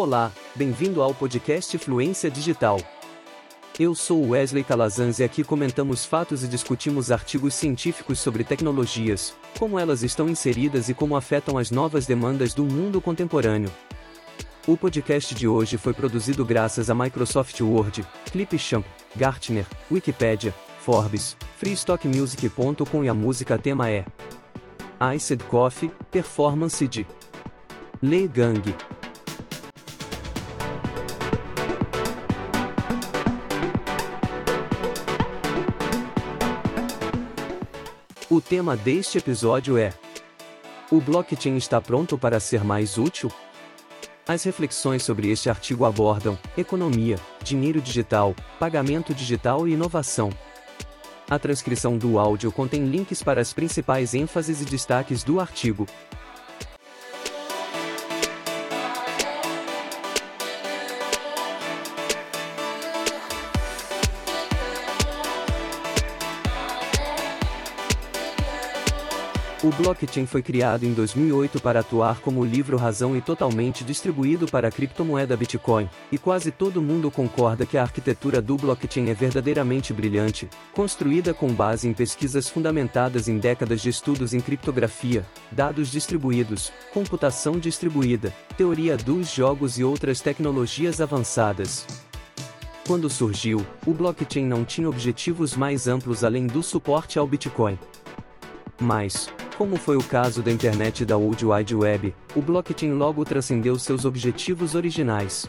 Olá, bem-vindo ao podcast Fluência Digital. Eu sou Wesley Calazans e aqui comentamos fatos e discutimos artigos científicos sobre tecnologias, como elas estão inseridas e como afetam as novas demandas do mundo contemporâneo. O podcast de hoje foi produzido graças a Microsoft Word, Clipchamp, Gartner, Wikipedia, Forbes, freestockmusic.com e a música tema é Iced Coffee, Performance de Lei Gang. O tema deste episódio é: O blockchain está pronto para ser mais útil? As reflexões sobre este artigo abordam economia, dinheiro digital, pagamento digital e inovação. A transcrição do áudio contém links para as principais ênfases e destaques do artigo. O blockchain foi criado em 2008 para atuar como livro-razão e totalmente distribuído para a criptomoeda Bitcoin, e quase todo mundo concorda que a arquitetura do blockchain é verdadeiramente brilhante, construída com base em pesquisas fundamentadas em décadas de estudos em criptografia, dados distribuídos, computação distribuída, teoria dos jogos e outras tecnologias avançadas. Quando surgiu, o blockchain não tinha objetivos mais amplos além do suporte ao Bitcoin. Mas, como foi o caso da internet da World Wide Web, o blockchain logo transcendeu seus objetivos originais.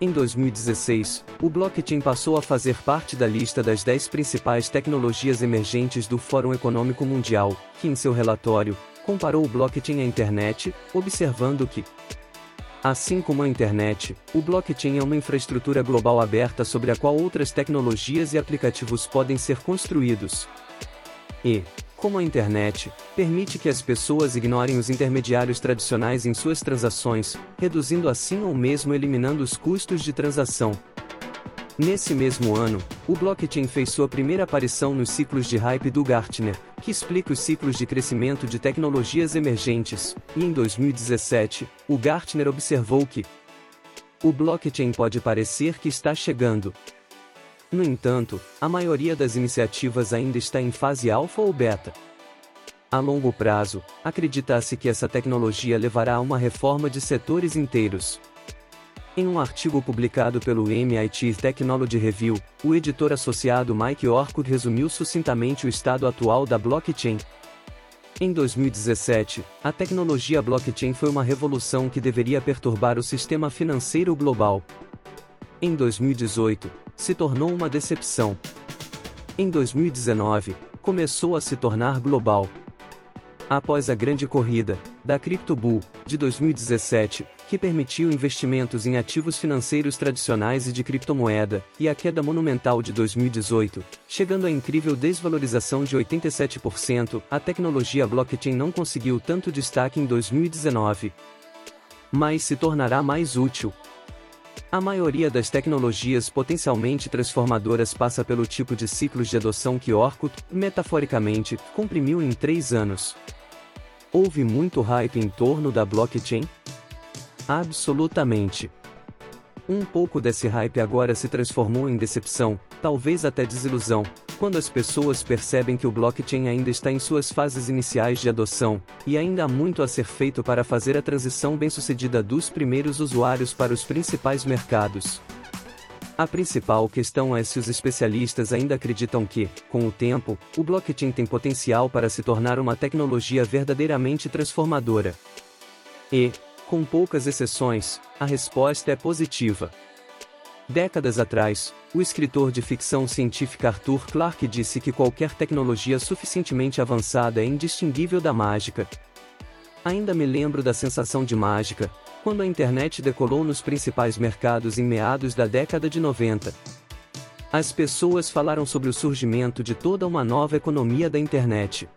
Em 2016, o blockchain passou a fazer parte da lista das 10 principais tecnologias emergentes do Fórum Econômico Mundial, que em seu relatório, comparou o blockchain à internet, observando que, Assim como a internet, o blockchain é uma infraestrutura global aberta sobre a qual outras tecnologias e aplicativos podem ser construídos. E, como a internet, permite que as pessoas ignorem os intermediários tradicionais em suas transações, reduzindo assim ou mesmo eliminando os custos de transação. Nesse mesmo ano, o blockchain fez sua primeira aparição nos ciclos de hype do Gartner, que explica os ciclos de crescimento de tecnologias emergentes, e em 2017, o Gartner observou que o blockchain pode parecer que está chegando, no entanto, a maioria das iniciativas ainda está em fase alfa ou beta. A longo prazo, acredita-se que essa tecnologia levará a uma reforma de setores inteiros. Em um artigo publicado pelo MIT Technology Review, o editor associado Mike Orkut resumiu sucintamente o estado atual da blockchain. Em 2017, a tecnologia blockchain foi uma revolução que deveria perturbar o sistema financeiro global. Em 2018, se tornou uma decepção. Em 2019, começou a se tornar global. Após a grande corrida, da CryptoBull, de 2017, que permitiu investimentos em ativos financeiros tradicionais e de criptomoeda, e a queda monumental de 2018, chegando à incrível desvalorização de 87%, a tecnologia blockchain não conseguiu tanto destaque em 2019. Mas se tornará mais útil, a maioria das tecnologias potencialmente transformadoras passa pelo tipo de ciclos de adoção que Orkut, metaforicamente, comprimiu em três anos. Houve muito hype em torno da blockchain? Absolutamente. Um pouco desse hype agora se transformou em decepção, talvez até desilusão, quando as pessoas percebem que o blockchain ainda está em suas fases iniciais de adoção, e ainda há muito a ser feito para fazer a transição bem-sucedida dos primeiros usuários para os principais mercados. A principal questão é se os especialistas ainda acreditam que, com o tempo, o blockchain tem potencial para se tornar uma tecnologia verdadeiramente transformadora. E, com poucas exceções, a resposta é positiva. Décadas atrás, o escritor de ficção científica Arthur Clarke disse que qualquer tecnologia suficientemente avançada é indistinguível da mágica. Ainda me lembro da sensação de mágica, quando a internet decolou nos principais mercados em meados da década de 90. As pessoas falaram sobre o surgimento de toda uma nova economia da internet.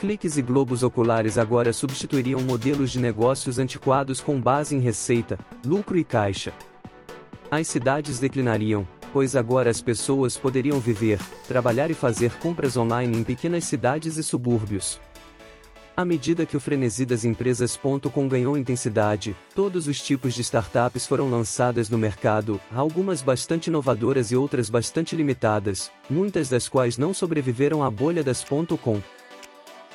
Cliques e globos oculares agora substituiriam modelos de negócios antiquados com base em receita, lucro e caixa. As cidades declinariam, pois agora as pessoas poderiam viver, trabalhar e fazer compras online em pequenas cidades e subúrbios. À medida que o frenesi das empresas.com ganhou intensidade, todos os tipos de startups foram lançadas no mercado, algumas bastante inovadoras e outras bastante limitadas, muitas das quais não sobreviveram à bolha das .com.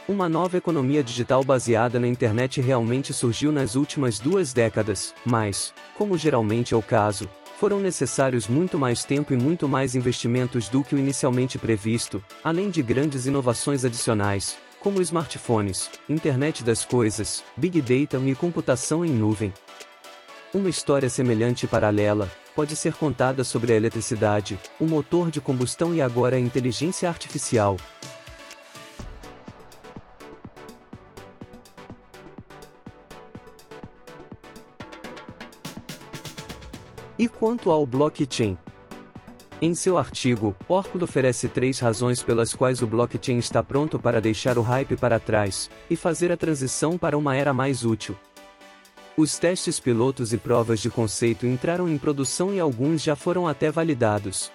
Uma nova economia digital baseada na internet realmente surgiu nas últimas duas décadas, mas, como geralmente é o caso, foram necessários muito mais tempo e muito mais investimentos do que o inicialmente previsto, além de grandes inovações adicionais, como smartphones, internet das coisas, big data e computação em nuvem. Uma história semelhante e paralela pode ser contada sobre a eletricidade, o motor de combustão e agora a inteligência artificial. E quanto ao blockchain? Em seu artigo, Orkut oferece três razões pelas quais o blockchain está pronto para deixar o hype para trás e fazer a transição para uma era mais útil. Os testes pilotos e provas de conceito entraram em produção e alguns já foram até validados.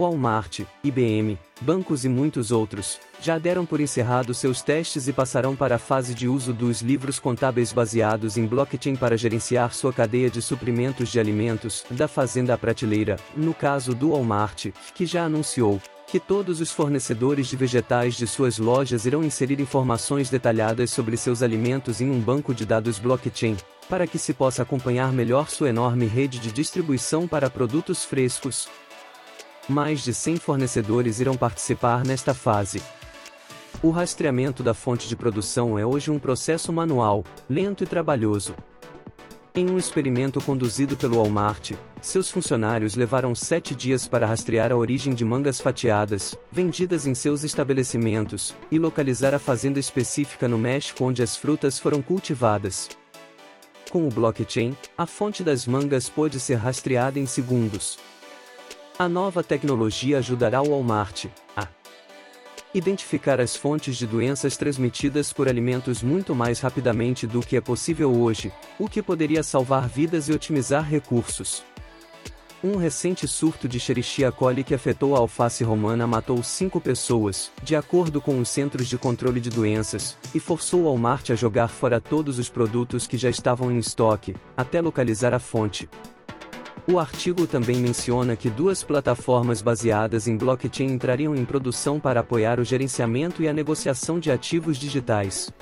Walmart, IBM, bancos e muitos outros, já deram por encerrado seus testes e passarão para a fase de uso dos livros contábeis baseados em blockchain para gerenciar sua cadeia de suprimentos de alimentos, da fazenda à prateleira, no caso do Walmart, que já anunciou que todos os fornecedores de vegetais de suas lojas irão inserir informações detalhadas sobre seus alimentos em um banco de dados blockchain, para que se possa acompanhar melhor sua enorme rede de distribuição para produtos frescos, mais de 100 fornecedores irão participar nesta fase. O rastreamento da fonte de produção é hoje um processo manual, lento e trabalhoso. Em um experimento conduzido pelo Walmart, seus funcionários levaram sete dias para rastrear a origem de mangas fatiadas, vendidas em seus estabelecimentos, e localizar a fazenda específica no México onde as frutas foram cultivadas. Com o blockchain, a fonte das mangas pode ser rastreada em segundos. A nova tecnologia ajudará o Walmart a identificar as fontes de doenças transmitidas por alimentos muito mais rapidamente do que é possível hoje, o que poderia salvar vidas e otimizar recursos. Um recente surto de Escherichia coli que afetou a alface romana matou cinco pessoas, de acordo com os Centros de Controle de Doenças, e forçou o Walmart a jogar fora todos os produtos que já estavam em estoque, até localizar a fonte. O artigo também menciona que duas plataformas baseadas em blockchain entrariam em produção para apoiar o gerenciamento e a negociação de ativos digitais.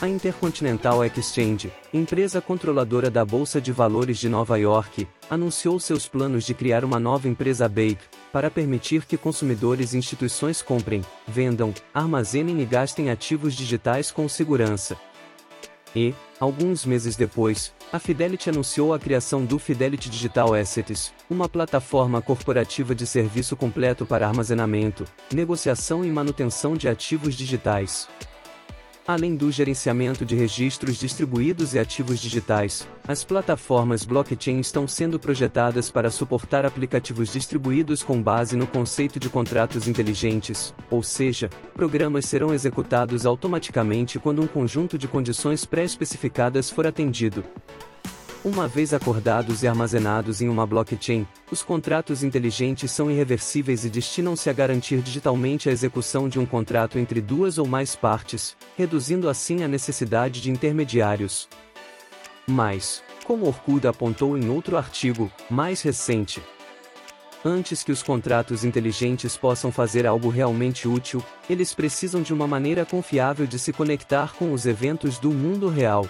A Intercontinental Exchange, empresa controladora da Bolsa de Valores de Nova York, anunciou seus planos de criar uma nova empresa Bake, para permitir que consumidores e instituições comprem, vendam, armazenem e gastem ativos digitais com segurança. E, alguns meses depois, a Fidelity anunciou a criação do Fidelity Digital Assets, uma plataforma corporativa de serviço completo para armazenamento, negociação e manutenção de ativos digitais. Além do gerenciamento de registros distribuídos e ativos digitais, as plataformas blockchain estão sendo projetadas para suportar aplicativos distribuídos com base no conceito de contratos inteligentes, ou seja, programas serão executados automaticamente quando um conjunto de condições pré-especificadas for atendido. Uma vez acordados e armazenados em uma blockchain, os contratos inteligentes são irreversíveis e destinam-se a garantir digitalmente a execução de um contrato entre duas ou mais partes, reduzindo assim a necessidade de intermediários. Mas, como Orkut apontou em outro artigo, mais recente, Antes que os contratos inteligentes possam fazer algo realmente útil, eles precisam de uma maneira confiável de se conectar com os eventos do mundo real.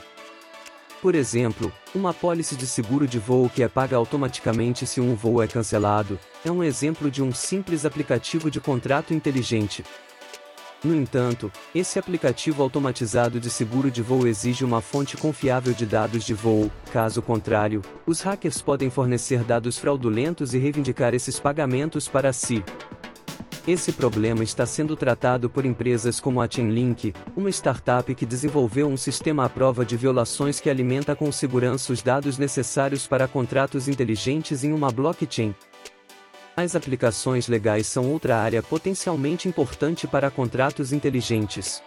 Por exemplo, uma pólice de seguro de voo que é paga automaticamente se um voo é cancelado, é um exemplo de um simples aplicativo de contrato inteligente. No entanto, esse aplicativo automatizado de seguro de voo exige uma fonte confiável de dados de voo, caso contrário, os hackers podem fornecer dados fraudulentos e reivindicar esses pagamentos para si. Esse problema está sendo tratado por empresas como a Chainlink, uma startup que desenvolveu um sistema à prova de violações que alimenta com segurança os dados necessários para contratos inteligentes em uma blockchain. As aplicações legais são outra área potencialmente importante para contratos inteligentes.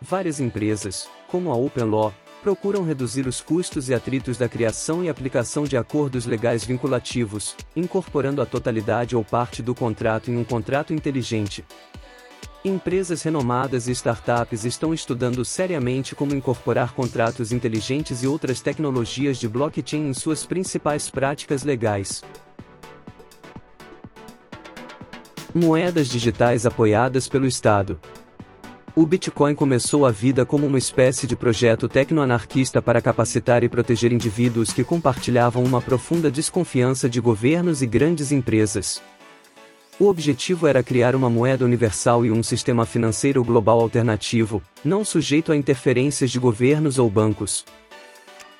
Várias empresas, como a OpenLaw, procuram reduzir os custos e atritos da criação e aplicação de acordos legais vinculativos, incorporando a totalidade ou parte do contrato em um contrato inteligente. Empresas renomadas e startups estão estudando seriamente como incorporar contratos inteligentes e outras tecnologias de blockchain em suas principais práticas legais. Moedas digitais apoiadas pelo Estado. O Bitcoin começou a vida como uma espécie de projeto tecnoanarquista para capacitar e proteger indivíduos que compartilhavam uma profunda desconfiança de governos e grandes empresas. O objetivo era criar uma moeda universal e um sistema financeiro global alternativo, não sujeito a interferências de governos ou bancos.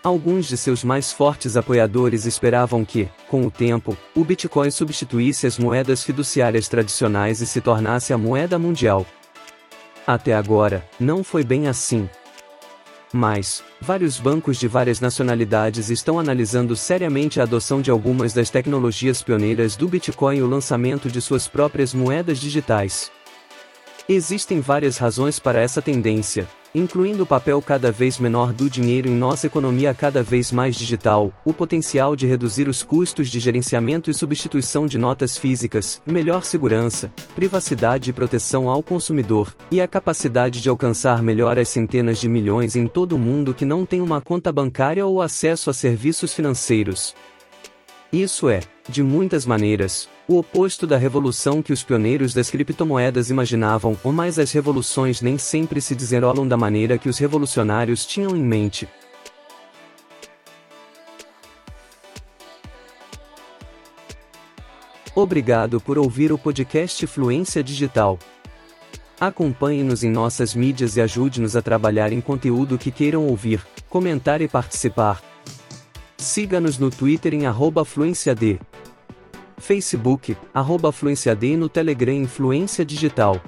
Alguns de seus mais fortes apoiadores esperavam que, com o tempo, o Bitcoin substituísse as moedas fiduciárias tradicionais e se tornasse a moeda mundial. Até agora, não foi bem assim. Mas, vários bancos de várias nacionalidades estão analisando seriamente a adoção de algumas das tecnologias pioneiras do Bitcoin e o lançamento de suas próprias moedas digitais. Existem várias razões para essa tendência, incluindo o papel cada vez menor do dinheiro em nossa economia cada vez mais digital, o potencial de reduzir os custos de gerenciamento e substituição de notas físicas, melhor segurança, privacidade e proteção ao consumidor, e a capacidade de alcançar melhor as centenas de milhões em todo o mundo que não têm uma conta bancária ou acesso a serviços financeiros. Isso é, de muitas maneiras, o oposto da revolução que os pioneiros das criptomoedas imaginavam, ou mais as revoluções nem sempre se desenrolam da maneira que os revolucionários tinham em mente. Obrigado por ouvir o podcast Fluência Digital. Acompanhe-nos em nossas mídias e ajude-nos a trabalhar em conteúdo que queiram ouvir, comentar e participar. Siga-nos no Twitter em arroba FluênciaD. Facebook, arroba FluênciaD e no Telegram Influência Digital.